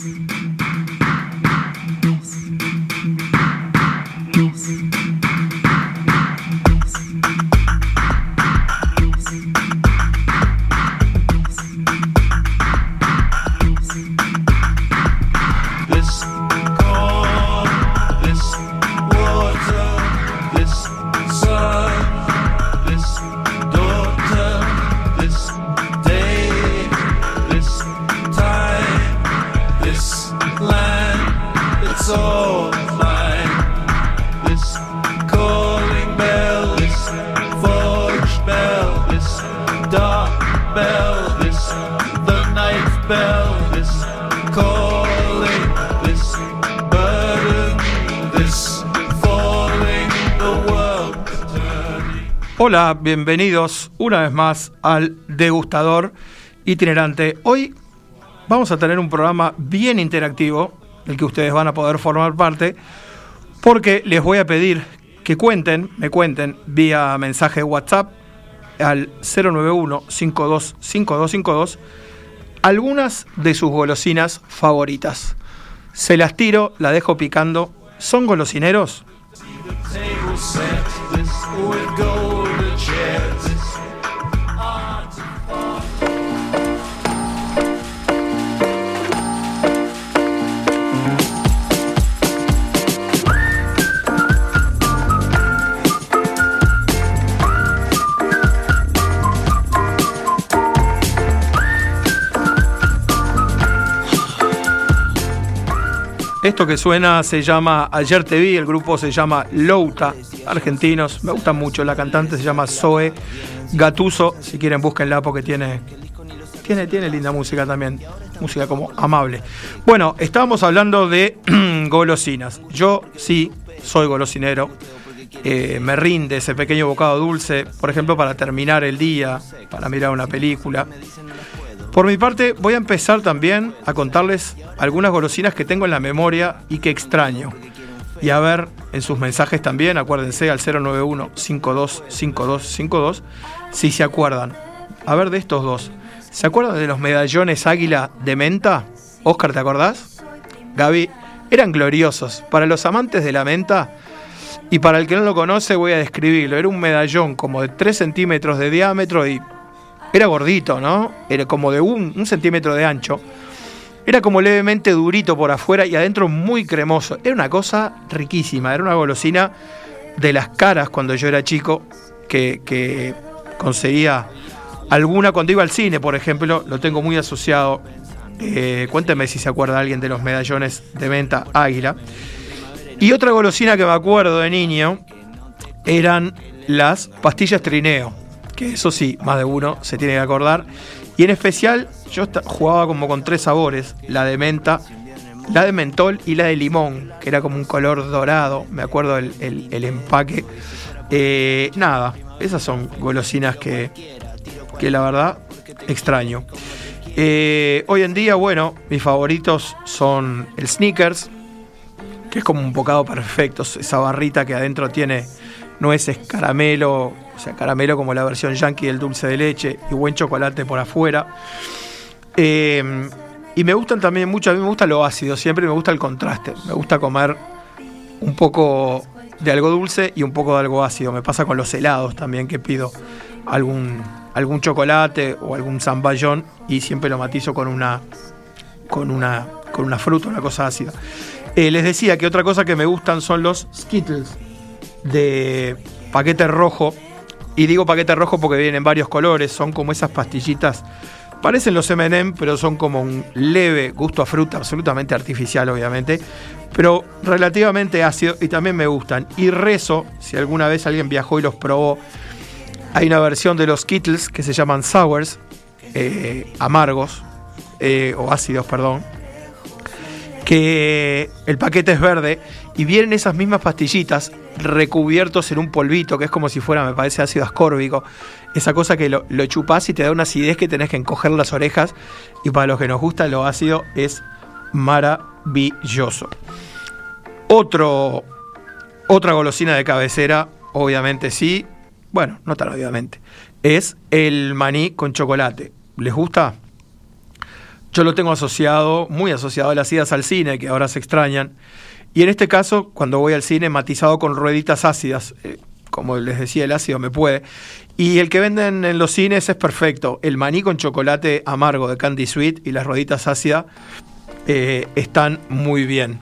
Thanks. Bienvenidos una vez más al degustador itinerante. Hoy vamos a tener un programa bien interactivo, del que ustedes van a poder formar parte, porque les voy a pedir que cuenten, me cuenten vía mensaje WhatsApp al 091 525252 algunas de sus golosinas favoritas. Se las tiro, la dejo picando. ¿Son golosineros? hands. Esto que suena se llama Ayer te vi, el grupo se llama Louta, argentinos, me gusta mucho, la cantante se llama Zoe Gatuso, si quieren búsquenla porque tiene, tiene, tiene linda música también, música como amable. Bueno, estábamos hablando de golosinas, yo sí soy golosinero, eh, me rinde ese pequeño bocado dulce, por ejemplo, para terminar el día, para mirar una película. Por mi parte, voy a empezar también a contarles algunas golosinas que tengo en la memoria y que extraño. Y a ver en sus mensajes también, acuérdense al 091-525252, si se acuerdan. A ver de estos dos. ¿Se acuerdan de los medallones águila de menta? Oscar, ¿te acordás? Gaby, eran gloriosos. Para los amantes de la menta, y para el que no lo conoce voy a describirlo. Era un medallón como de 3 centímetros de diámetro y era gordito, ¿no? Era como de un, centímetro de ancho. Era como levemente durito por afuera y adentro muy cremoso. Era una cosa riquísima, era una golosina de las caras cuando yo era chico, que, conseguía alguna cuando iba al cine, por ejemplo, lo tengo muy asociado. Eh, cuénteme si se acuerda alguien de los medallones de venta Águila. Y otra golosina que me acuerdo de niño eran las pastillas trineo que eso sí, más de uno se tiene que acordar. Y en especial, yo jugaba como con tres sabores: la de menta, la de mentol y la de limón, que era como un color dorado. Me acuerdo el, empaque. Eh, nada, esas son golosinas que, que la verdad extraño. Eh, hoy en día, bueno, mis favoritos son el sneakers, que es como un bocado perfecto, esa barrita que adentro tiene nueces, caramelo, o sea, caramelo como la versión yankee del dulce de leche y buen chocolate por afuera. Eh, y me gustan también mucho, a mí me gusta lo ácido, siempre me gusta el contraste. Me gusta comer un poco de algo dulce y un poco de algo ácido. Me pasa con los helados también, que pido algún, algún chocolate o algún zamballón y siempre lo matizo con una, con una, con una fruta, una cosa ácida. Eh, les decía que otra cosa que me gustan son los Skittles de paquete rojo y digo paquete rojo porque vienen varios colores, son como esas pastillitas. Parecen los MM, pero son como un leve gusto a fruta, absolutamente artificial, obviamente, pero relativamente ácido y también me gustan. Y rezo, si alguna vez alguien viajó y los probó, hay una versión de los Kittles que se llaman sours, eh, amargos, eh, o ácidos, perdón, que el paquete es verde y vienen esas mismas pastillitas recubiertos en un polvito, que es como si fuera, me parece, ácido ascórbico. Esa cosa que lo, lo chupás y te da una acidez que tenés que encoger las orejas. Y para los que nos gusta lo ácido es maravilloso. Otro, otra golosina de cabecera, obviamente sí, bueno, no tan obviamente, es el maní con chocolate. ¿Les gusta? yo lo tengo asociado, muy asociado a las idas al cine, que ahora se extrañan. Y en este caso, cuando voy al cine, matizado con rueditas ácidas. Eh, como les decía, el ácido me puede. Y el que venden en los cines es perfecto. El maní con chocolate amargo de Candy Sweet y las rueditas ácidas eh, están muy bien.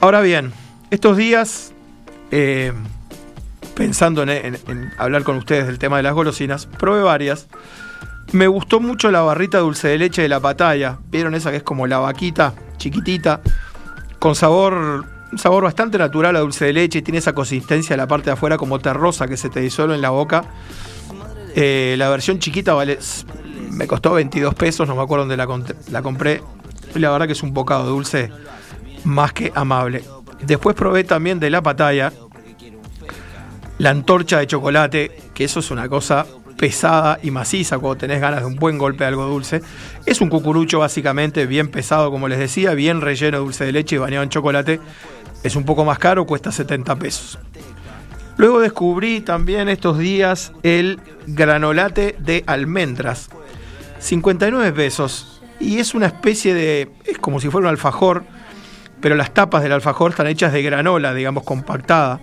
Ahora bien, estos días, eh, pensando en, hablar con ustedes del tema de las golosinas, probé varias. Me gustó mucho la barrita dulce de leche de la patalla. ¿Vieron esa que es como la vaquita, chiquitita? Con sabor sabor bastante natural a dulce de leche, tiene esa consistencia en la parte de afuera como terrosa que se te disuelve en la boca. Eh, la versión chiquita vale, me costó 22 pesos, no me acuerdo dónde la, compré. Y la verdad que es un bocado dulce más que amable. Después probé también de la patalla la antorcha de chocolate, que eso es una cosa pesada y maciza cuando tenés ganas de un buen golpe de algo dulce. Es un cucurucho básicamente bien pesado, como les decía, bien relleno de dulce de leche y bañado en chocolate. Es un poco más caro, cuesta 70 pesos. Luego descubrí también estos días el granolate de almendras. 59 pesos. Y es una especie de... es como si fuera un alfajor, pero las tapas del alfajor están hechas de granola, digamos, compactada.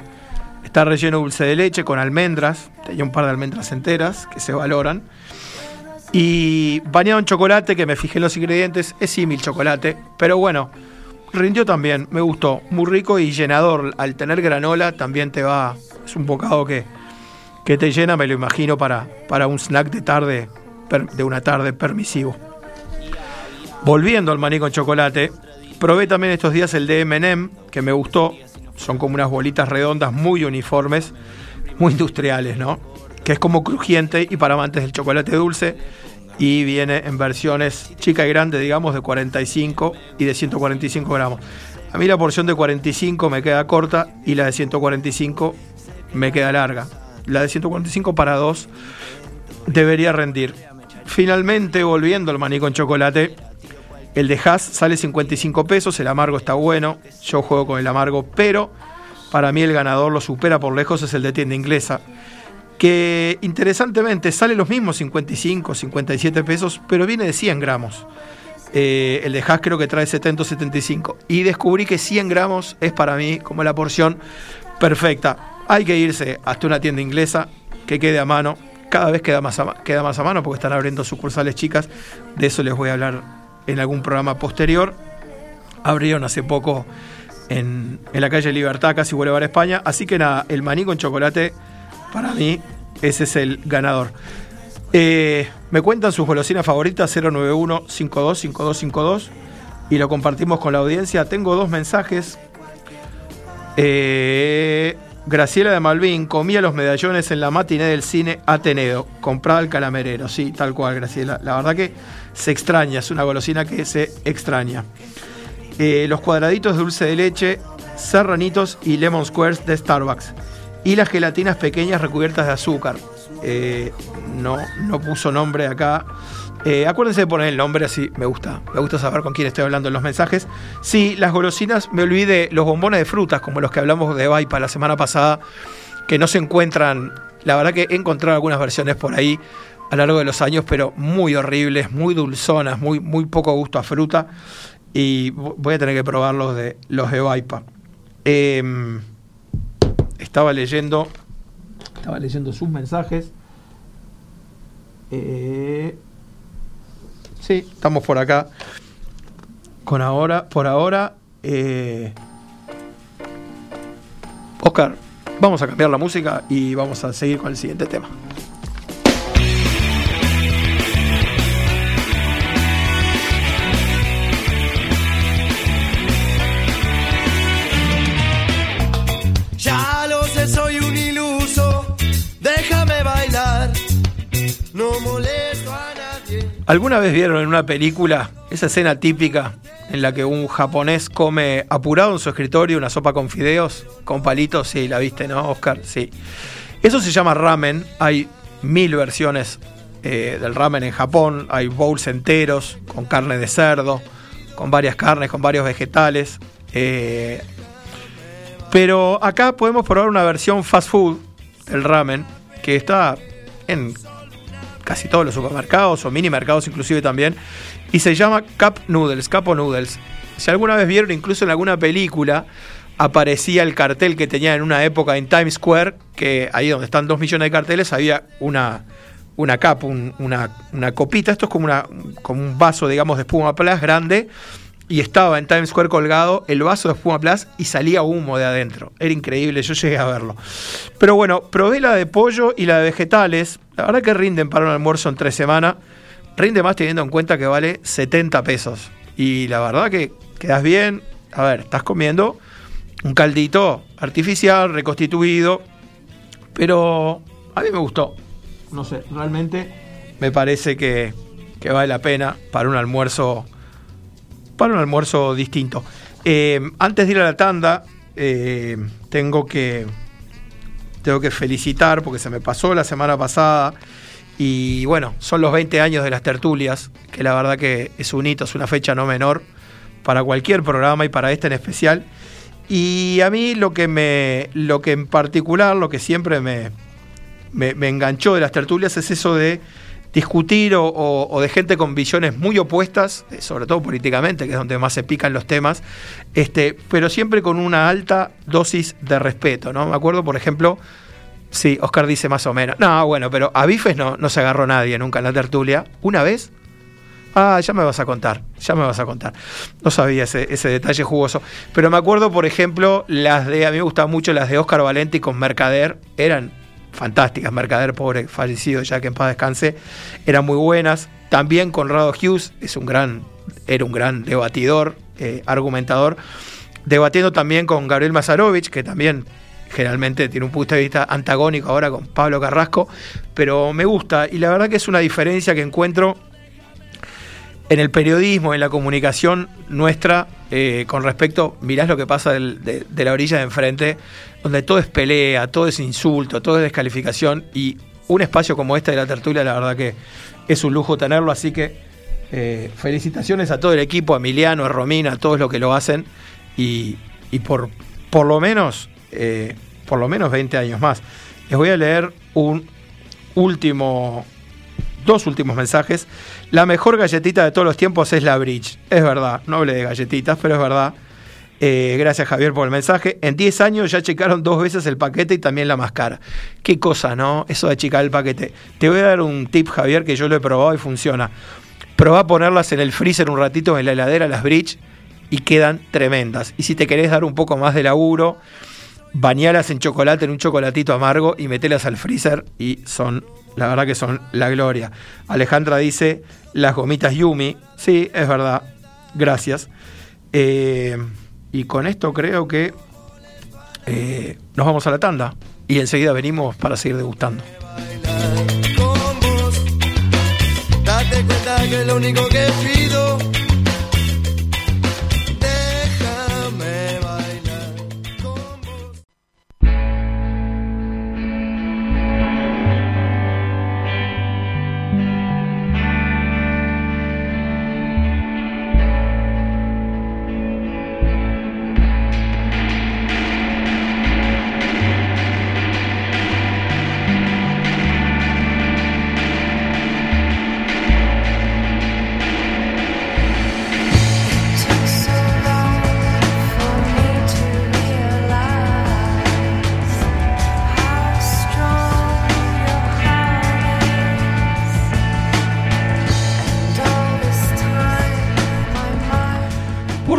Está relleno dulce de leche con almendras. Tenía un par de almendras enteras que se valoran. Y bañado en chocolate, que me fijé en los ingredientes, es símil chocolate. Pero bueno, rindió también, me gustó. Muy rico y llenador. Al tener granola también te va. Es un bocado que, que te llena, me lo imagino, para, para un snack de tarde, de una tarde permisivo. Volviendo al maní con chocolate, probé también estos días el de MM, que me gustó. Son como unas bolitas redondas muy uniformes, muy industriales, ¿no? Que es como crujiente y para amantes del chocolate dulce y viene en versiones chica y grande, digamos, de 45 y de 145 gramos. A mí la porción de 45 me queda corta y la de 145 me queda larga. La de 145 para dos debería rendir. Finalmente, volviendo al maní con chocolate, el de Haas sale 55 pesos, el amargo está bueno, yo juego con el amargo, pero para mí el ganador lo supera por lejos es el de tienda inglesa que interesantemente sale los mismos 55, 57 pesos, pero viene de 100 gramos. Eh, el de Haas creo que trae 70 75. Y descubrí que 100 gramos es para mí como la porción perfecta. Hay que irse hasta una tienda inglesa que quede a mano. Cada vez queda más a, queda más a mano porque están abriendo sucursales chicas. De eso les voy a hablar en algún programa posterior. Abrieron hace poco en, en la calle Libertad, casi Boulevard España. Así que nada, el maní con chocolate para mí, ese es el ganador. Eh, me cuentan sus golosinas favoritas 091 525252 y lo compartimos con la audiencia. Tengo dos mensajes. Eh, Graciela de Malvin comía los medallones en la matiné del cine Ateneo, comprada al calamerero, sí, tal cual, Graciela. La verdad que se extraña, es una golosina que se extraña. Eh, los cuadraditos de dulce de leche, serranitos y lemon squares de Starbucks y las gelatinas pequeñas recubiertas de azúcar. Eh, no, no puso nombre acá. Eh, acuérdense de poner el nombre, así me gusta. Me gusta saber con quién estoy hablando en los mensajes. Sí, las golosinas, me olvidé, los bombones de frutas, como los que hablamos de Vaipa la semana pasada, que no se encuentran. La verdad que he encontrado algunas versiones por ahí a lo largo de los años, pero muy horribles, muy dulzonas, muy, muy poco gusto a fruta. Y voy a tener que probar los de, los de Vaipa. Eh, estaba leyendo, estaba leyendo sus mensajes. Eh, sí, estamos por acá. Con ahora, por ahora, eh, Oscar, vamos a cambiar la música y vamos a seguir con el siguiente tema. ¿Alguna vez vieron en una película esa escena típica en la que un japonés come apurado en su escritorio una sopa con fideos, con palitos? Sí, la viste, ¿no, Oscar? Sí. Eso se llama ramen. Hay mil versiones eh, del ramen en Japón. Hay bowls enteros con carne de cerdo, con varias carnes, con varios vegetales. Eh, pero acá podemos probar una versión fast food del ramen que está en casi todos los supermercados o mini mercados inclusive también, y se llama Cup Noodles, Capo Noodles. Si alguna vez vieron, incluso en alguna película, aparecía el cartel que tenía en una época en Times Square, que ahí donde están dos millones de carteles había una, una capa, una, una, copita, esto es como, una, como un vaso, digamos, de espuma plus grande, y estaba en Times Square colgado el vaso de espuma plus y salía humo de adentro. Era increíble, yo llegué a verlo. Pero bueno, probé la de pollo y la de vegetales. La verdad que rinden para un almuerzo en tres semanas. Rinde más teniendo en cuenta que vale 70 pesos. Y la verdad que quedas bien. A ver, estás comiendo un caldito artificial, reconstituido. Pero a mí me gustó. No sé, realmente me parece que, que vale la pena para un almuerzo para un almuerzo distinto. Eh, antes de ir a la tanda, eh, tengo que tengo que felicitar porque se me pasó la semana pasada y bueno, son los 20 años de las tertulias, que la verdad que es un hito, es una fecha no menor para cualquier programa y para este en especial. Y a mí lo que me lo que en particular, lo que siempre me, me enganchó de las tertulias es eso de discutir o, de gente con visiones muy opuestas, eh, sobre todo políticamente, que es donde más se pican los temas, este, pero siempre con una alta dosis de respeto, ¿no? Me acuerdo, por ejemplo, sí, Oscar dice más o menos, no, bueno, pero a bifes no, no se agarró nadie nunca en la tertulia. ¿Una vez? Ah, ya me vas a contar, ya me vas a contar. No sabía ese, detalle jugoso. Pero me acuerdo, por ejemplo, las de, a mí me gustaban mucho las de Oscar Valenti con Mercader, eran fantásticas. Mercader, pobre, fallecido ya que en paz descanse, eran muy buenas. También Conrado Hughes es un gran, era un gran debatidor, eh, argumentador. Debatiendo también con Gabriel Mazarovich, que también generalmente tiene un punto de vista antagónico ahora con Pablo Carrasco, pero me gusta y la verdad que es una diferencia que encuentro en el periodismo, en la comunicación nuestra, eh, con respecto, mirás lo que pasa de, la orilla de enfrente, donde todo es pelea, todo es insulto, todo es descalificación, y un espacio como este de la tertulia, la verdad que es un lujo tenerlo, así que eh, felicitaciones a todo el equipo, a Emiliano, a Romina, a todos los que lo hacen, y, por, por lo menos, eh, por lo menos 20 años más. Les voy a leer un último dos últimos mensajes. La mejor galletita de todos los tiempos es la Bridge. Es verdad, no hablé de galletitas, pero es verdad. Eh, gracias Javier por el mensaje. En 10 años ya checaron dos veces el paquete y también la máscara. Qué cosa, ¿no? Eso de checar el paquete. Te voy a dar un tip, Javier, que yo lo he probado y funciona. Probá ponerlas en el freezer un ratito en la heladera, las Bridge, y quedan tremendas. Y si te querés dar un poco más de laburo, bañalas en chocolate, en un chocolatito amargo y metelas al freezer y son la verdad que son la gloria. Alejandra dice, las gomitas Yumi. Sí, es verdad. Gracias. Eh, y con esto creo que eh, nos vamos a la tanda. Y enseguida venimos para seguir degustando. Date cuenta que lo único que pido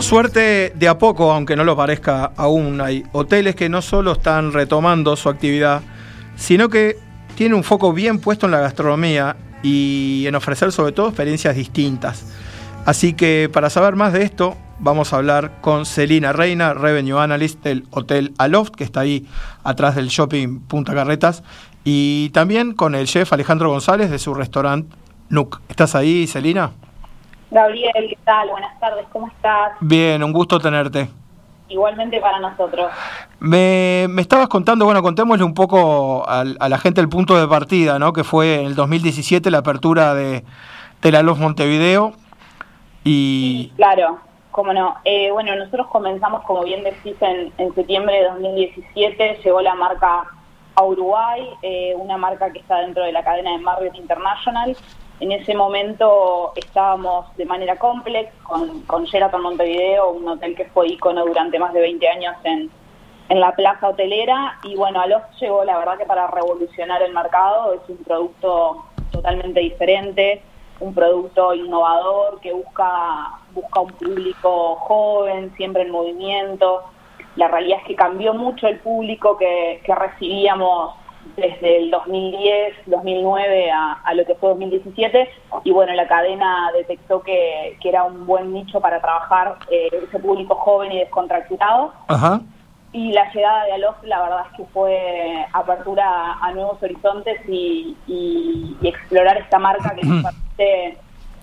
suerte, de a poco, aunque no lo parezca aún, hay hoteles que no solo están retomando su actividad, sino que tienen un foco bien puesto en la gastronomía y en ofrecer sobre todo experiencias distintas. Así que para saber más de esto, vamos a hablar con Celina Reina, Revenue Analyst del Hotel Aloft, que está ahí atrás del shopping Punta Carretas, y también con el chef Alejandro González de su restaurante Nuc. ¿Estás ahí, Celina? Gabriel, ¿qué tal? Buenas tardes, ¿cómo estás? Bien, un gusto tenerte. Igualmente para nosotros. Me, estabas contando, bueno, contémosle un poco a, la gente el punto de partida, ¿no? Que fue en el 2017 la apertura de, la Luz Montevideo. Y... claro, cómo no. Eh, bueno, nosotros comenzamos, como bien decís, en, en septiembre de 2017, llegó la marca a Uruguay, eh, una marca que está dentro de la cadena de Marriott International. En ese momento estábamos de manera complex con, con Sheraton Montevideo, un hotel que fue ícono durante más de 20 años en, en la plaza hotelera y bueno, Aloft llegó la verdad que para revolucionar el mercado, es un producto totalmente diferente, un producto innovador que busca, busca un público joven, siempre en movimiento. La realidad es que cambió mucho el público que, recibíamos desde el 2010, 2009 a, lo que fue 2017 y bueno, la cadena detectó que, era un buen nicho para trabajar eh, ese público joven y descontracturado. Ajá. Y la llegada de Alof, la verdad es que fue apertura a nuevos horizontes y, explorar esta marca que nos permite,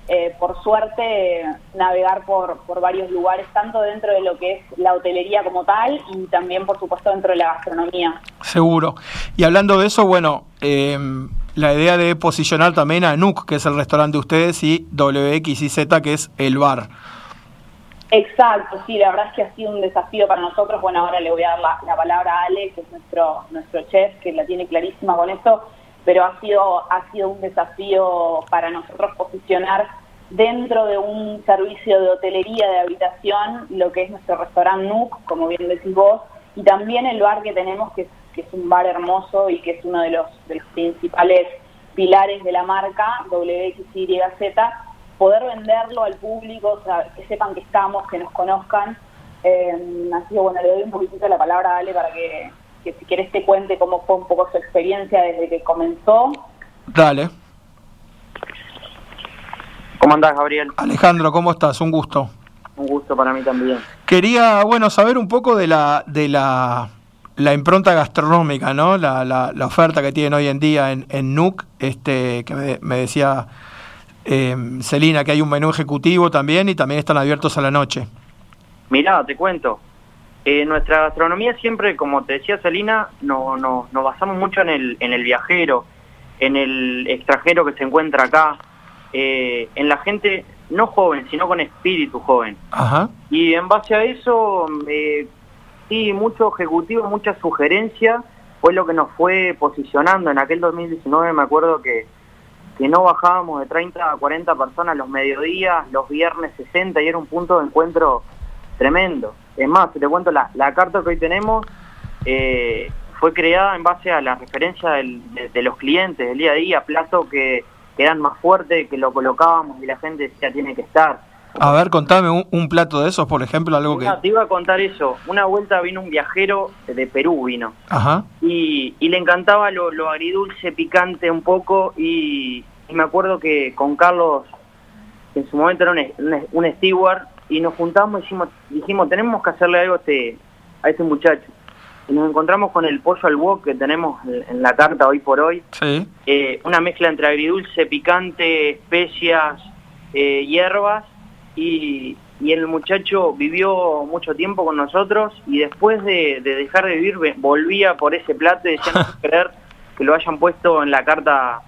eh, por suerte, navegar por, por varios lugares, tanto dentro de lo que es la hotelería como tal y también, por supuesto, dentro de la gastronomía. Seguro. Y hablando de eso, bueno, eh, la idea de posicionar también a NUC, que es el restaurante de ustedes, y WXYZ, que es el bar. Exacto, sí, la verdad es que ha sido un desafío para nosotros. Bueno, ahora le voy a dar la, palabra a Ale, que es nuestro, nuestro chef, que la tiene clarísima con esto, pero ha sido, ha sido un desafío para nosotros posicionar dentro de un servicio de hotelería de habitación lo que es nuestro restaurante Nook, como bien decís vos, y también el bar que tenemos, que es, que es un bar hermoso y que es uno de los, de los principales pilares de la marca, WXYZ, poder venderlo al público, que sepan que estamos, que nos conozcan. Eh, así que bueno, le doy un poquitito la palabra a Ale para que, si quieres te cuente cómo fue un poco su experiencia desde que comenzó. Dale. ¿Cómo andás, Gabriel? Alejandro, ¿cómo estás? Un gusto. Un gusto para mí también. Quería, bueno, saber un poco de la, de la, la impronta gastronómica, ¿no? La, la, la, oferta que tienen hoy en día en, en NUC, este, que me decía eh, Celina, que hay un menú ejecutivo también y también están abiertos a la noche. Mirá, te cuento. Eh, nuestra gastronomía siempre, como te decía Celina, no, no, nos basamos mucho en el, en el viajero, en el extranjero que se encuentra acá, eh, en la gente no joven, sino con espíritu joven. Ajá. Y en base a eso, eh, sí, mucho ejecutivo, mucha sugerencia, fue lo que nos fue posicionando. En aquel 2019 me acuerdo que que no bajábamos de 30 a 40 personas los mediodías, los viernes 60 y era un punto de encuentro tremendo. Es más, te cuento, la, la carta que hoy tenemos eh, fue creada en base a la referencia de, los clientes del día a día, plato que, eran más fuertes, que lo colocábamos y la gente decía tiene que estar. A ver, contame un, plato de esos, por ejemplo, algo que... Te iba a contar eso. Una vuelta vino un viajero de Perú, vino. Ajá. Y, le encantaba lo, lo, agridulce, picante un poco, y, me acuerdo que con Carlos, que en su momento era un, un, steward, y nos juntamos y dijimos, dijimos, tenemos que hacerle algo a este, a este muchacho. Y nos encontramos con el pollo al wok que tenemos en la carta hoy por hoy. Sí. Eh, una mezcla entre agridulce, picante, especias, eh, hierbas y, y el muchacho vivió mucho tiempo con nosotros y después de, dejar de vivir volvía por ese plato y decía no creer que lo hayan puesto en la carta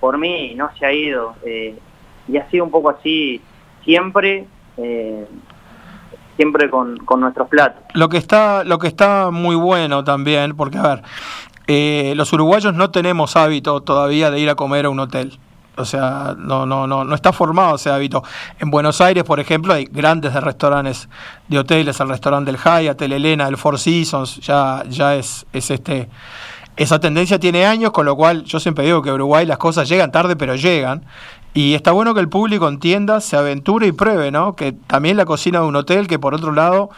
por mí no se ha ido eh, y ha sido un poco así siempre eh, siempre con, con, nuestros platos lo que está lo que está muy bueno también porque a ver eh, los uruguayos no tenemos hábito todavía de ir a comer a un hotel o sea, no, no, no, no está formado ese hábito. En Buenos Aires, por ejemplo, hay grandes de restaurantes de hoteles, el restaurante del Hyatt, el Elena, el Four Seasons, ya, ya es, es este. Esa tendencia tiene años, con lo cual yo siempre digo que Uruguay las cosas llegan tarde, pero llegan. Y está bueno que el público entienda, se aventure y pruebe, ¿no? Que también la cocina de un hotel, que por otro lado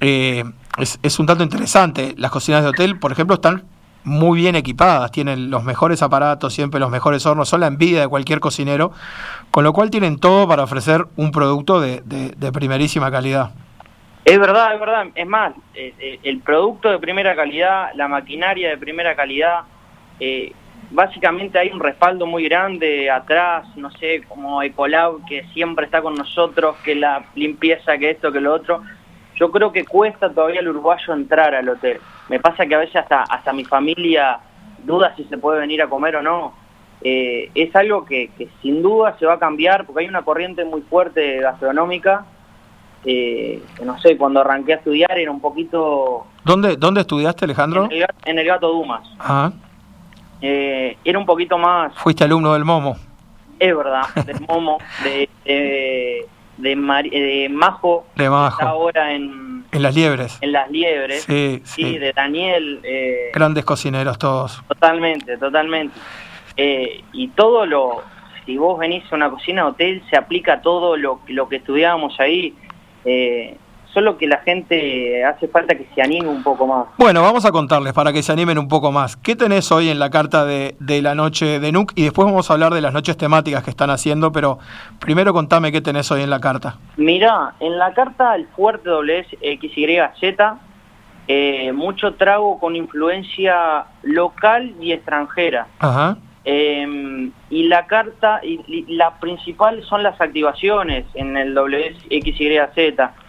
eh, es, es un tanto interesante. Las cocinas de hotel, por ejemplo, están muy bien equipadas, tienen los mejores aparatos, siempre los mejores hornos, son la envidia de cualquier cocinero, con lo cual tienen todo para ofrecer un producto de, de, primerísima calidad. Es verdad, es verdad. Es más, eh, eh, el producto de primera calidad, la maquinaria de primera calidad, eh, básicamente hay un respaldo muy grande atrás, no sé, como Ecolab, que siempre está con nosotros, que la limpieza, que esto, que lo otro. Yo creo que cuesta todavía al uruguayo entrar al hotel. Me pasa que a veces hasta, hasta mi familia duda si se puede venir a comer o no. Eh, es algo que, sin duda se va a cambiar porque hay una corriente muy fuerte gastronómica eh, no sé, cuando arranqué a estudiar era un poquito... ¿Dónde, dónde estudiaste, Alejandro? En el, Gato Dumas. Ah. Eh, era un poquito más... Fuiste alumno del Momo. Es verdad, del Momo, de, de, de, Majo, de Majo. ahora en... En Las Liebres. En Las Liebres. Sí, sí. de Daniel. Eh, Grandes cocineros todos. Totalmente, totalmente. y todo lo, si vos venís a una cocina de hotel, se aplica todo lo, lo que estudiábamos ahí. Eh, solo que la gente hace falta que se anime un poco más. Bueno, vamos a contarles para que se animen un poco más. ¿Qué tenés hoy en la carta de, de la noche de NUC? Y después vamos a hablar de las noches temáticas que están haciendo, pero primero contame qué tenés hoy en la carta. Mirá, en la carta el fuerte WXYZ, eh, mucho trago con influencia local y extranjera. Ajá. Em, y la carta, y, la principal son las activaciones en el WXYZ.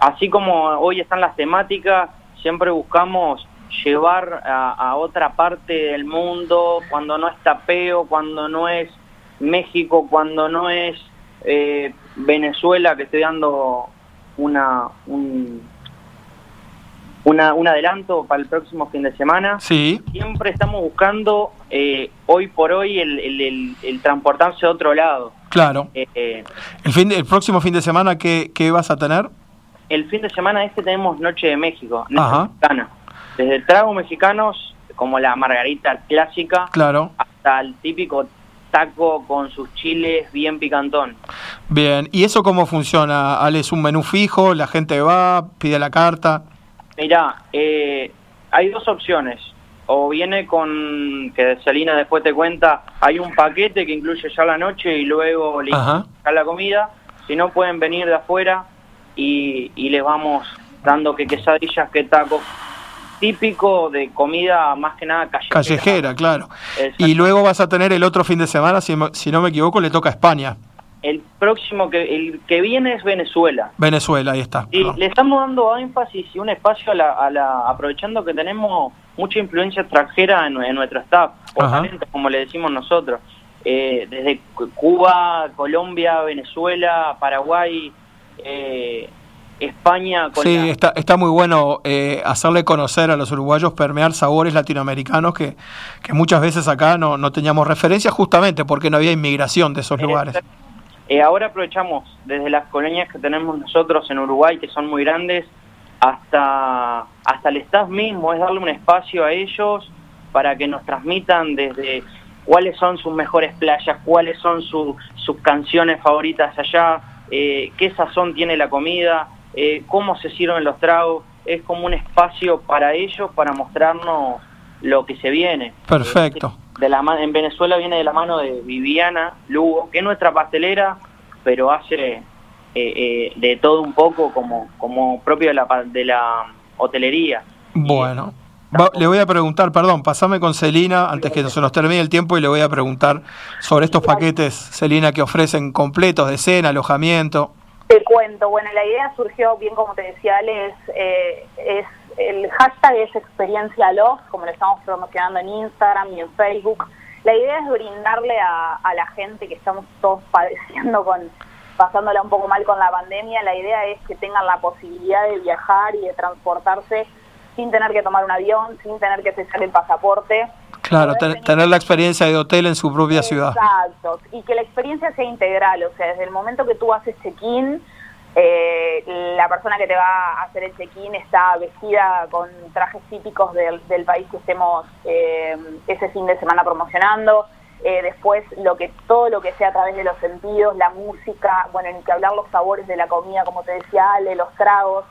Así como hoy están las temáticas, siempre buscamos llevar a, otra parte del mundo, cuando no es Tapeo, cuando no es México, cuando no es eh, Venezuela, que estoy dando una, un, una, un adelanto para el próximo fin de semana. Sí. Siempre estamos buscando, eh, hoy por hoy, el, el, el, transportarse a otro lado. Claro. Eh, eh, el, fin el próximo fin de semana, ¿qué, ¿qué, vas a tener? El fin de semana este tenemos Noche de México, Noche mexicana. Desde tragos mexicanos, como la margarita clásica, claro. hasta el típico taco con sus chiles bien picantón. Bien, ¿y eso cómo funciona? Ale, ¿Es un menú fijo? ¿La gente va, pide la carta? Mira, eh, hay dos opciones. O viene con, que Selina después te cuenta, hay un paquete que incluye ya la noche y luego la comida. Si no, pueden venir de afuera y, y les vamos dando que quesadillas, que tacos típico de comida más que nada callejera. Callejera, claro. Y luego vas a tener el otro fin de semana, si, si no me equivoco, le toca a España. El próximo que el que viene es Venezuela. Venezuela, ahí está. Y le estamos dando énfasis y un espacio a la, aprovechando que tenemos mucha influencia extranjera en, nuestro staff, como le decimos nosotros. Eh, desde Cuba, Colombia, Venezuela, Paraguay, eh, España. sí, está, está muy bueno eh, hacerle conocer a los uruguayos, permear sabores latinoamericanos que, que muchas veces acá no, no teníamos referencia justamente porque no había inmigración de esos lugares. Eh, ahora aprovechamos desde las colonias que tenemos nosotros en Uruguay, que son muy grandes, hasta, hasta el staff mismo, es darle un espacio a ellos para que nos transmitan desde cuáles son sus mejores playas, cuáles son sus canciones favoritas allá, eh, qué sazón tiene la comida, eh, cómo se sirven los tragos. Es como un espacio para ellos, para mostrarnos lo que se viene. Perfecto de la en Venezuela viene de la mano de Viviana Lugo, que es nuestra pastelera, pero hace eh, eh, de todo un poco como, como propio de la, de la hotelería. Bueno. Le voy a preguntar, perdón, pasame con Celina antes que se nos termine el tiempo y le voy a preguntar sobre estos paquetes, Celina, que ofrecen completos de cena, alojamiento. Te cuento, bueno, la idea surgió, bien como te decía Ale, es, eh, es el hashtag es experiencia love, como lo estamos promocionando en Instagram y en Facebook. La idea es brindarle a, la gente que estamos todos padeciendo con pasándola un poco mal con la pandemia, la idea es que tengan la posibilidad de viajar y de transportarse sin tener que tomar un avión, sin tener que cesar el pasaporte. Claro, tener la experiencia de hotel en su propia ciudad. Exacto, y que la experiencia sea integral, o sea, desde el momento que tú haces check-in, eh, la persona que te va a hacer el check-in está vestida con trajes típicos del, país que estemos eh, ese fin de semana promocionando. Eh, después, lo que todo lo que sea a través de los sentidos, la música, bueno, ni que hablar los sabores de la comida, como te decía Ale, los tragos,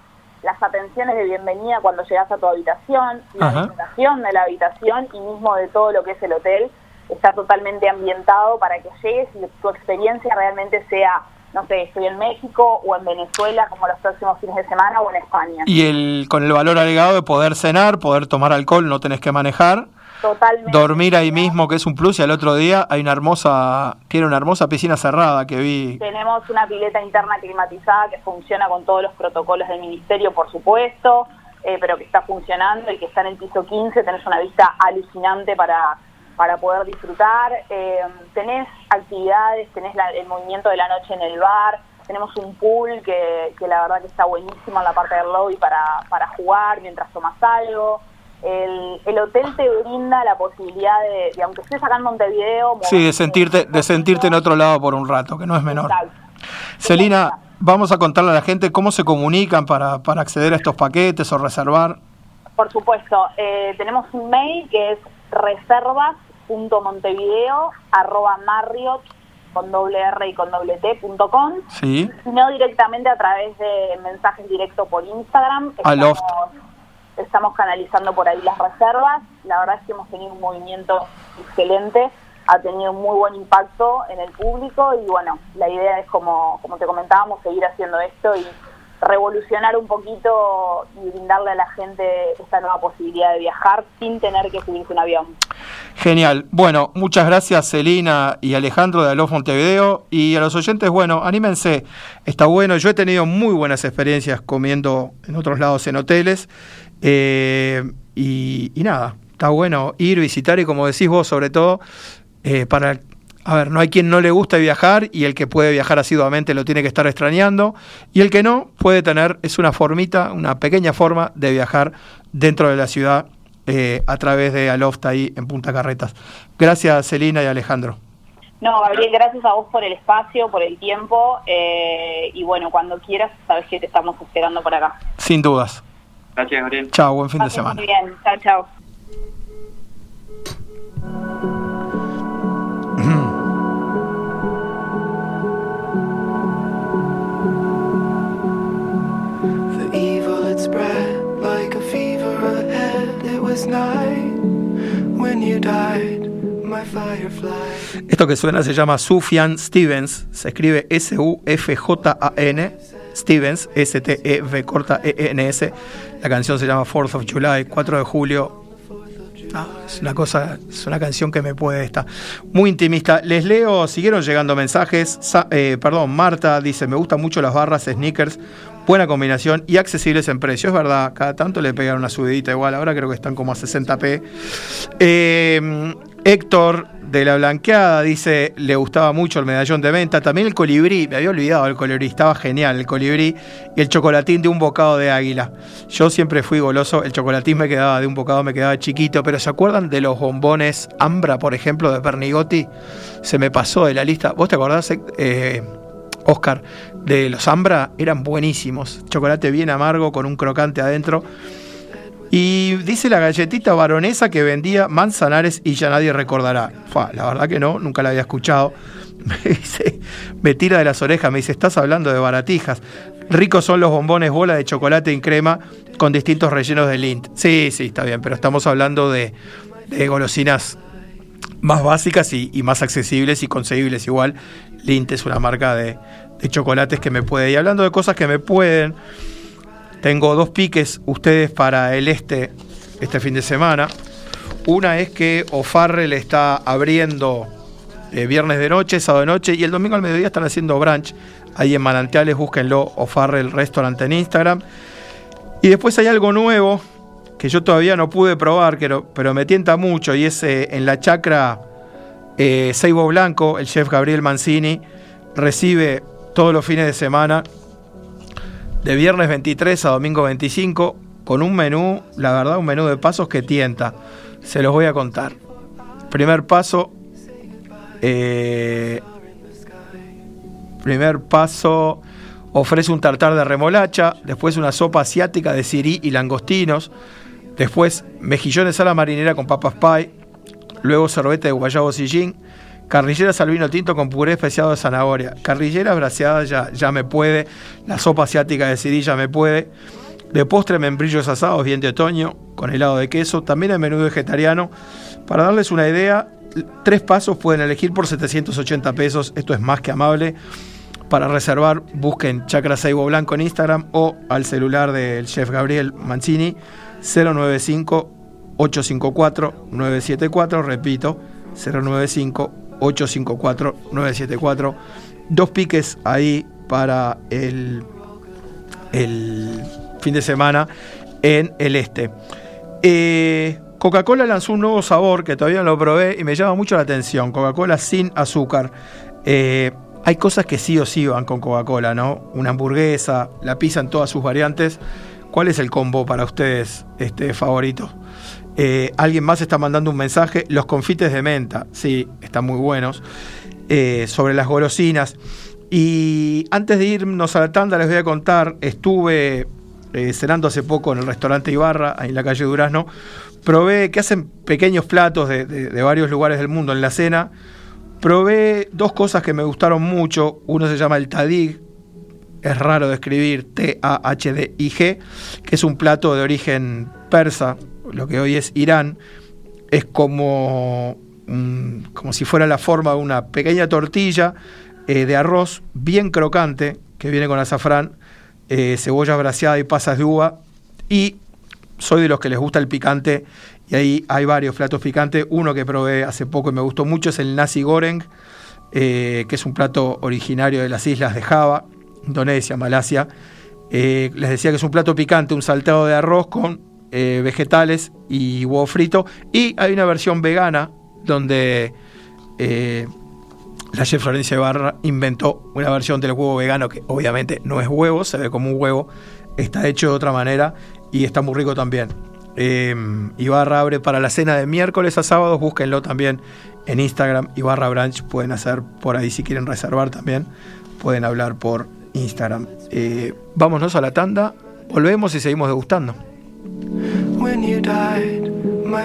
las atenciones de bienvenida cuando llegas a tu habitación, la presentación de la habitación y mismo de todo lo que es el hotel, está totalmente ambientado para que llegues y tu experiencia realmente sea no sé, estoy en México o en Venezuela como los próximos fines de semana o en España. Y el con el valor agregado de poder cenar, poder tomar alcohol, no tenés que manejar. Totalmente. Dormir ahí mismo, que es un plus, y al otro día hay una hermosa, tiene una hermosa piscina cerrada que vi. Tenemos una pileta interna climatizada que funciona con todos los protocolos del ministerio, por supuesto, eh, pero que está funcionando y que está en el piso 15, tenés una vista alucinante para para poder disfrutar. Eh, tenés actividades, tenés el movimiento de la noche en el bar, tenemos un pool que, la verdad que está buenísimo en la parte del lobby para, para jugar mientras tomas algo. El, el, hotel te brinda la posibilidad de, aunque estés acá en Montevideo... Sí, de sentirte, de sentirte en otro lado por un rato, que no es menor. Celina, vamos a contarle a la gente cómo se comunican para, para acceder a estos paquetes o reservar. Por supuesto, eh, tenemos un mail que es reservas.montevideo arroba marriott con doble R y con doble T punto com, sí. sino directamente a través de mensajes directos por Instagram. Estamos, estamos canalizando por ahí las reservas. La verdad es que hemos tenido un movimiento excelente, ha tenido muy buen impacto en el público y bueno, la idea es como, como te comentábamos, seguir haciendo esto y revolucionar un poquito y brindarle a la gente esta nueva posibilidad de viajar sin tener que subirse un avión. Genial. Bueno, muchas gracias Celina y Alejandro de Alof Montevideo. Y a los oyentes, bueno, anímense. Está bueno. Yo he tenido muy buenas experiencias comiendo en otros lados en hoteles. Eh, y, nada, está bueno ir, visitar y como decís vos, sobre todo, eh, para a ver, no hay quien no le guste viajar y el que puede viajar asiduamente lo tiene que estar extrañando y el que no puede tener, es una formita, una pequeña forma de viajar dentro de la ciudad eh, a través de Aloft ahí en Punta Carretas. Gracias Celina y Alejandro. No, Gabriel, gracias a vos por el espacio, por el tiempo eh, y bueno, cuando quieras, sabes que te estamos esperando por acá. Sin dudas. Gracias, Gabriel. Chao, buen fin de semana. Muy bien, chao, chao. Esto que suena se llama Sufjan Stevens, se escribe S-U-F-J-A-N, Stevens, S-T-E-V corta E-N-S. La canción se llama Fourth of July, 4 de julio. Ah, es una cosa, es una canción que me puede estar muy intimista. Les leo, siguieron llegando mensajes. Eh, perdón, Marta dice: Me gustan mucho las barras, sneakers, buena combinación y accesibles en precio. Es verdad, cada tanto le pegan una subidita igual, ahora creo que están como a 60p. Eh, Héctor de la Blanqueada dice, le gustaba mucho el medallón de venta, también el colibrí, me había olvidado el colibrí, estaba genial el colibrí y el chocolatín de un bocado de águila. Yo siempre fui goloso, el chocolatín me quedaba de un bocado, me quedaba chiquito, pero ¿se acuerdan de los bombones Ambra, por ejemplo, de Pernigotti? Se me pasó de la lista. ¿Vos te acordás, eh, Oscar, de los Ambra? Eran buenísimos, chocolate bien amargo con un crocante adentro. Y dice la galletita baronesa que vendía Manzanares y ya nadie recordará. la verdad que no, nunca la había escuchado. Me dice, me tira de las orejas, me dice, estás hablando de baratijas. Ricos son los bombones bola de chocolate en crema con distintos rellenos de lint. Sí, sí, está bien, pero estamos hablando de, golosinas más básicas y, más accesibles y conseguibles. Igual, Lint es una marca de, de chocolates que me puede. Y hablando de cosas que me pueden tengo dos piques ustedes para el este este fin de semana. Una es que O'Farrell está abriendo eh, viernes de noche, sábado de noche y el domingo al mediodía están haciendo brunch. Ahí en Manantiales, búsquenlo, O'Farrell Restaurant en Instagram. Y después hay algo nuevo que yo todavía no pude probar, pero, pero me tienta mucho y es eh, en la chacra eh, Seibo Blanco, el chef Gabriel Mancini recibe todos los fines de semana de viernes 23 a domingo 25, con un menú, la verdad, un menú de pasos que tienta. Se los voy a contar. Primer paso, eh, primer paso, ofrece un tartar de remolacha, después una sopa asiática de sirí y langostinos, después mejillones a la marinera con papas pie, luego sorbete de guayabo sillín, Carrillera salvino tinto con puré especiado de zanahoria. Carrillera braseada ya, ya me puede. La sopa asiática de ya me puede. De postre, membrillos asados bien de otoño con helado de queso. También el menú vegetariano. Para darles una idea, tres pasos pueden elegir por 780 pesos. Esto es más que amable. Para reservar, busquen Chacra Saibo Blanco en Instagram o al celular del chef Gabriel Mancini 095 854 974. Repito, 095 854-974. Dos piques ahí para el, el fin de semana en el este. Eh, Coca-Cola lanzó un nuevo sabor que todavía no lo probé y me llama mucho la atención. Coca-Cola sin azúcar. Eh, hay cosas que sí o sí van con Coca-Cola, ¿no? Una hamburguesa, la pizza en todas sus variantes. ¿Cuál es el combo para ustedes este, favorito? Eh, alguien más está mandando un mensaje. Los confites de menta, sí, están muy buenos. Eh, sobre las golosinas. Y antes de irnos a la tanda, les voy a contar. Estuve eh, cenando hace poco en el restaurante Ibarra, ahí en la calle Durazno. Probé que hacen pequeños platos de, de varios lugares del mundo en la cena. Probé dos cosas que me gustaron mucho. Uno se llama el tadig, es raro de escribir, T-A-H-D-I-G, que es un plato de origen persa, lo que hoy es Irán. Es como, como si fuera la forma de una pequeña tortilla eh, de arroz bien crocante, que viene con azafrán, eh, cebolla braseada y pasas de uva. Y soy de los que les gusta el picante y ahí hay varios platos picantes. Uno que probé hace poco y me gustó mucho es el nasi goreng, eh, que es un plato originario de las islas de Java, Indonesia, Malasia. Eh, les decía que es un plato picante, un salteado de arroz con eh, vegetales y huevo frito. Y hay una versión vegana donde la chef Florencia Ibarra inventó una versión del huevo vegano que obviamente no es huevo, se ve como un huevo, está hecho de otra manera y está muy rico también. Eh, Ibarra abre para la cena de miércoles a sábados, búsquenlo también en Instagram, Ibarra Branch, pueden hacer por ahí si quieren reservar también, pueden hablar por Instagram. Eh, vámonos a la tanda, volvemos y seguimos degustando.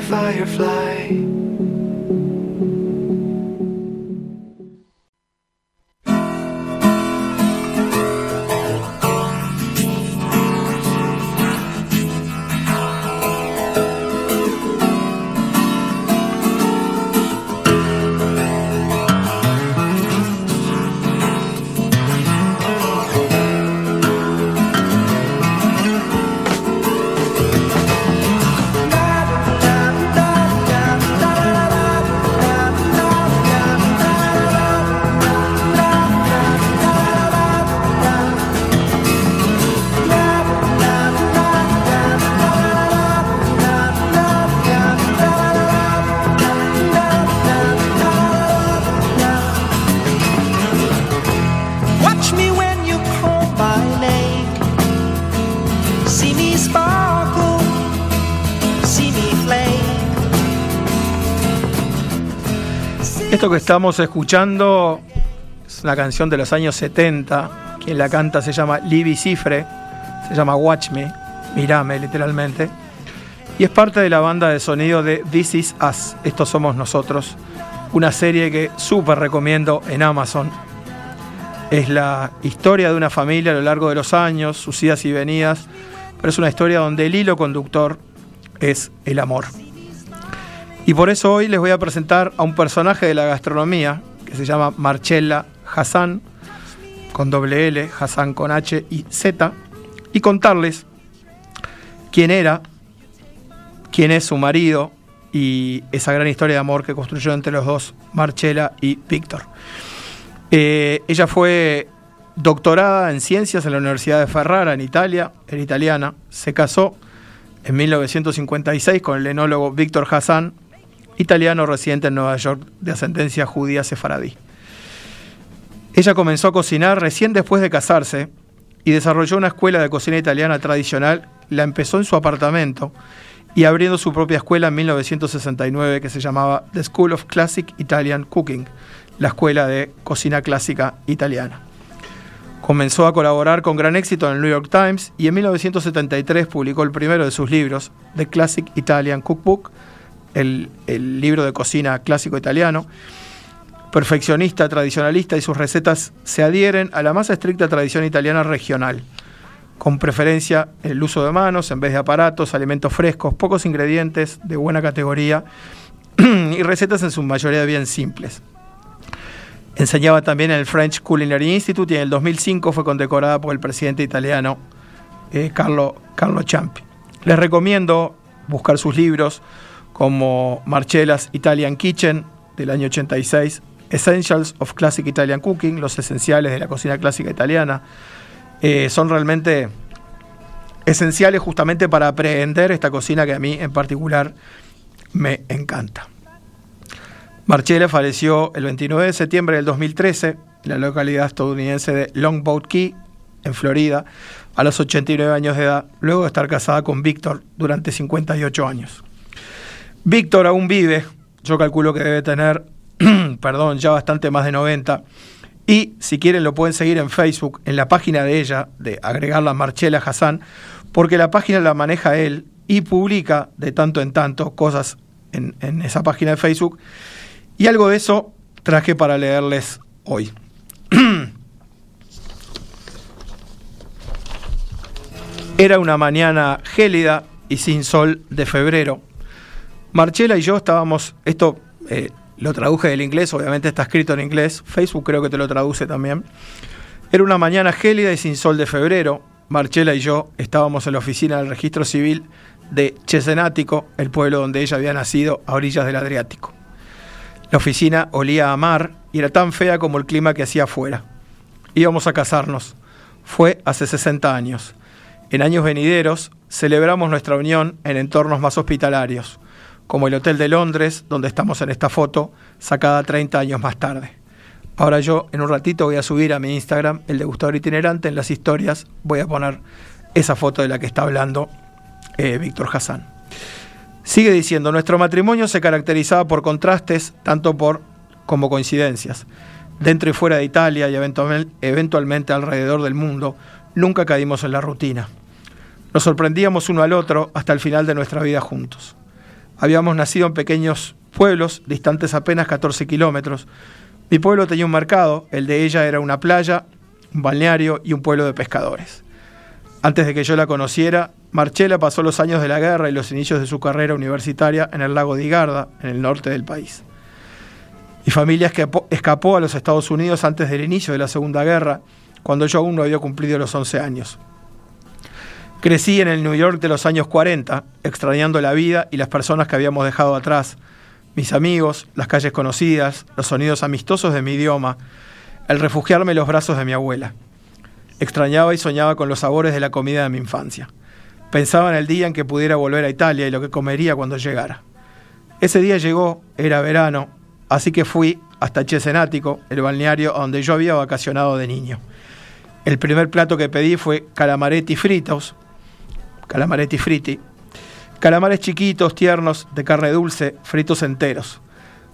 Esto que estamos escuchando es una canción de los años 70. Quien la canta se llama Libby Cifre, se llama Watch Me, mirame literalmente. Y es parte de la banda de sonido de This Is Us, Estos Somos Nosotros, una serie que súper recomiendo en Amazon. Es la historia de una familia a lo largo de los años, sus idas y venidas, pero es una historia donde el hilo conductor es el amor. Y por eso hoy les voy a presentar a un personaje de la gastronomía que se llama Marcella Hassan, con doble L, Hassan con H y Z, y contarles quién era, quién es su marido y esa gran historia de amor que construyó entre los dos, Marcella y Víctor. Eh, ella fue doctorada en ciencias en la Universidad de Ferrara, en Italia, era italiana, se casó en 1956 con el enólogo Víctor Hassan, italiano residente en Nueva York de ascendencia judía sefaradí. Ella comenzó a cocinar recién después de casarse y desarrolló una escuela de cocina italiana tradicional. La empezó en su apartamento y abriendo su propia escuela en 1969 que se llamaba The School of Classic Italian Cooking, la escuela de cocina clásica italiana. Comenzó a colaborar con gran éxito en el New York Times y en 1973 publicó el primero de sus libros, The Classic Italian Cookbook, el, libro de cocina clásico italiano. Perfeccionista, tradicionalista y sus recetas se adhieren a la más estricta tradición italiana regional, con preferencia el uso de manos en vez de aparatos, alimentos frescos, pocos ingredientes de buena categoría y recetas en su mayoría bien simples. Enseñaba también en el French Culinary Institute y en el 2005 fue condecorada por el presidente italiano eh, Carlo, Carlo Ciampi. Les recomiendo buscar sus libros como Marcellas Italian Kitchen del año 86, Essentials of Classic Italian Cooking, los esenciales de la cocina clásica italiana, eh, son realmente esenciales justamente para aprender esta cocina que a mí en particular me encanta. Marchella falleció el 29 de septiembre del 2013 en la localidad estadounidense de Longboat Key, en Florida, a los 89 años de edad, luego de estar casada con Víctor durante 58 años. Víctor aún vive, yo calculo que debe tener, perdón, ya bastante más de 90. Y si quieren lo pueden seguir en Facebook, en la página de ella, de agregarla Marchela Hassan, porque la página la maneja él y publica de tanto en tanto cosas en, en esa página de Facebook. Y algo de eso traje para leerles hoy. Era una mañana gélida y sin sol de febrero. Marchela y yo estábamos, esto eh, lo traduje del inglés, obviamente está escrito en inglés, Facebook creo que te lo traduce también. Era una mañana gélida y sin sol de febrero. Marchela y yo estábamos en la oficina del registro civil de Chesenático, el pueblo donde ella había nacido, a orillas del Adriático. La oficina olía a mar y era tan fea como el clima que hacía afuera. Íbamos a casarnos. Fue hace 60 años. En años venideros celebramos nuestra unión en entornos más hospitalarios, como el Hotel de Londres, donde estamos en esta foto, sacada 30 años más tarde. Ahora yo en un ratito voy a subir a mi Instagram el degustador itinerante en las historias, voy a poner esa foto de la que está hablando eh, Víctor Hassan. Sigue diciendo, nuestro matrimonio se caracterizaba por contrastes, tanto por como coincidencias. Dentro y fuera de Italia y eventualmente alrededor del mundo, nunca caímos en la rutina. Nos sorprendíamos uno al otro hasta el final de nuestra vida juntos. Habíamos nacido en pequeños pueblos, distantes apenas 14 kilómetros. Mi pueblo tenía un mercado, el de ella era una playa, un balneario y un pueblo de pescadores. Antes de que yo la conociera, Marchela pasó los años de la guerra y los inicios de su carrera universitaria en el lago de Igarda, en el norte del país. Mi familia escapó a los Estados Unidos antes del inicio de la Segunda Guerra, cuando yo aún no había cumplido los 11 años. Crecí en el New York de los años 40, extrañando la vida y las personas que habíamos dejado atrás, mis amigos, las calles conocidas, los sonidos amistosos de mi idioma, el refugiarme en los brazos de mi abuela. Extrañaba y soñaba con los sabores de la comida de mi infancia. Pensaba en el día en que pudiera volver a Italia y lo que comería cuando llegara. Ese día llegó, era verano, así que fui hasta Cesenático, el balneario donde yo había vacacionado de niño. El primer plato que pedí fue calamaretti fritos, calamaretti friti, calamares chiquitos, tiernos, de carne dulce, fritos enteros.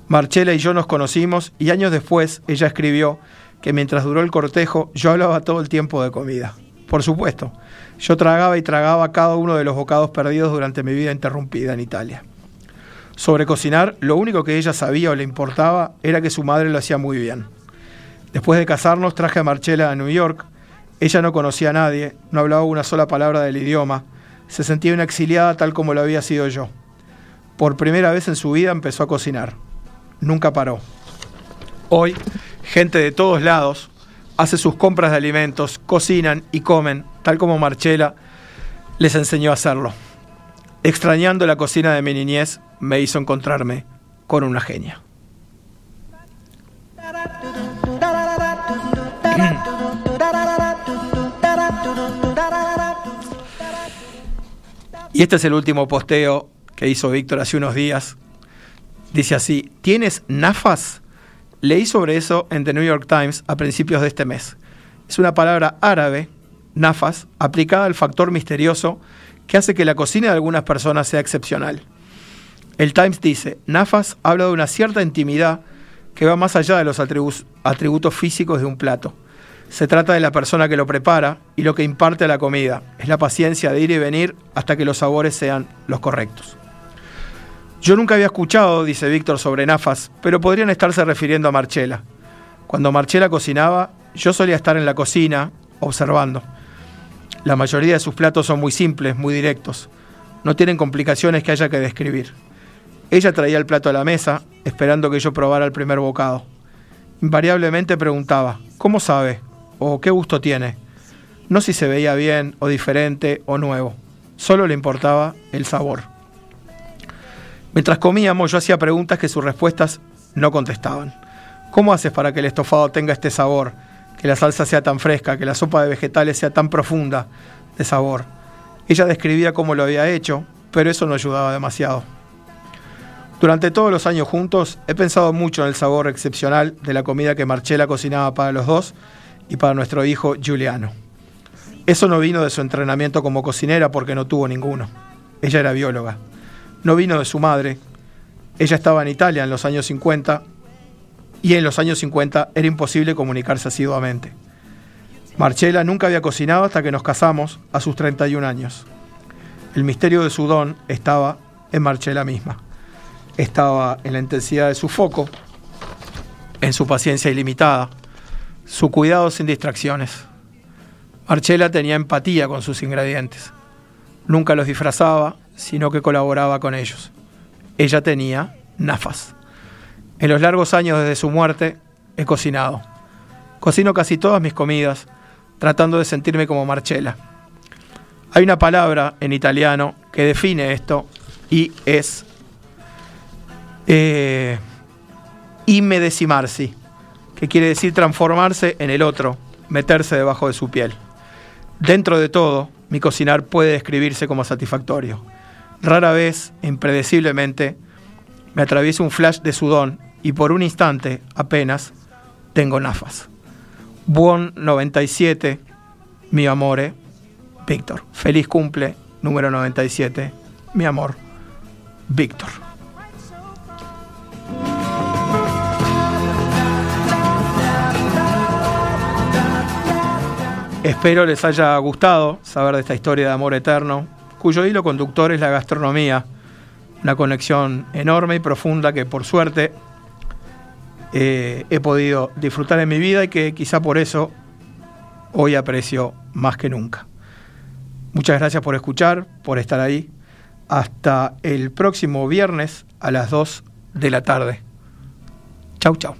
Marchela y yo nos conocimos y años después ella escribió que mientras duró el cortejo yo hablaba todo el tiempo de comida. Por supuesto, yo tragaba y tragaba cada uno de los bocados perdidos durante mi vida interrumpida en Italia. Sobre cocinar, lo único que ella sabía o le importaba era que su madre lo hacía muy bien. Después de casarnos traje a Marchela a New York. Ella no conocía a nadie, no hablaba una sola palabra del idioma, se sentía una exiliada tal como lo había sido yo. Por primera vez en su vida empezó a cocinar. Nunca paró. Hoy gente de todos lados hace sus compras de alimentos, cocinan y comen, tal como Marchela les enseñó a hacerlo. Extrañando la cocina de mi niñez, me hizo encontrarme con una genia. Y este es el último posteo que hizo Víctor hace unos días. Dice así, ¿tienes nafas? Leí sobre eso en The New York Times a principios de este mes. Es una palabra árabe, nafas, aplicada al factor misterioso que hace que la cocina de algunas personas sea excepcional. El Times dice, nafas habla de una cierta intimidad que va más allá de los atributos físicos de un plato. Se trata de la persona que lo prepara y lo que imparte a la comida. Es la paciencia de ir y venir hasta que los sabores sean los correctos. Yo nunca había escuchado, dice Víctor, sobre nafas, pero podrían estarse refiriendo a Marchela. Cuando Marchela cocinaba, yo solía estar en la cocina, observando. La mayoría de sus platos son muy simples, muy directos. No tienen complicaciones que haya que describir. Ella traía el plato a la mesa, esperando que yo probara el primer bocado. Invariablemente preguntaba, ¿cómo sabe? ¿O qué gusto tiene? No si se veía bien, o diferente, o nuevo. Solo le importaba el sabor. Mientras comíamos yo hacía preguntas que sus respuestas no contestaban. ¿Cómo haces para que el estofado tenga este sabor? Que la salsa sea tan fresca, que la sopa de vegetales sea tan profunda de sabor. Ella describía cómo lo había hecho, pero eso no ayudaba demasiado. Durante todos los años juntos he pensado mucho en el sabor excepcional de la comida que Marchela cocinaba para los dos y para nuestro hijo Giuliano. Eso no vino de su entrenamiento como cocinera porque no tuvo ninguno. Ella era bióloga. No vino de su madre. Ella estaba en Italia en los años 50 y en los años 50 era imposible comunicarse asiduamente. Marchela nunca había cocinado hasta que nos casamos a sus 31 años. El misterio de su don estaba en Marchela misma estaba en la intensidad de su foco, en su paciencia ilimitada, su cuidado sin distracciones. Marchela tenía empatía con sus ingredientes. Nunca los disfrazaba, sino que colaboraba con ellos. Ella tenía nafas. En los largos años desde su muerte he cocinado. Cocino casi todas mis comidas, tratando de sentirme como Marchela. Hay una palabra en italiano que define esto y es eh, que quiere decir transformarse en el otro, meterse debajo de su piel. Dentro de todo, mi cocinar puede describirse como satisfactorio. Rara vez, impredeciblemente, me atraviesa un flash de sudón y por un instante, apenas, tengo nafas. Buon 97, mi amore, Víctor. Feliz cumple, número 97, mi amor, Víctor. Espero les haya gustado saber de esta historia de amor eterno, cuyo hilo conductor es la gastronomía, una conexión enorme y profunda que por suerte eh, he podido disfrutar en mi vida y que quizá por eso hoy aprecio más que nunca. Muchas gracias por escuchar, por estar ahí. Hasta el próximo viernes a las 2 de la tarde. Chau, chau.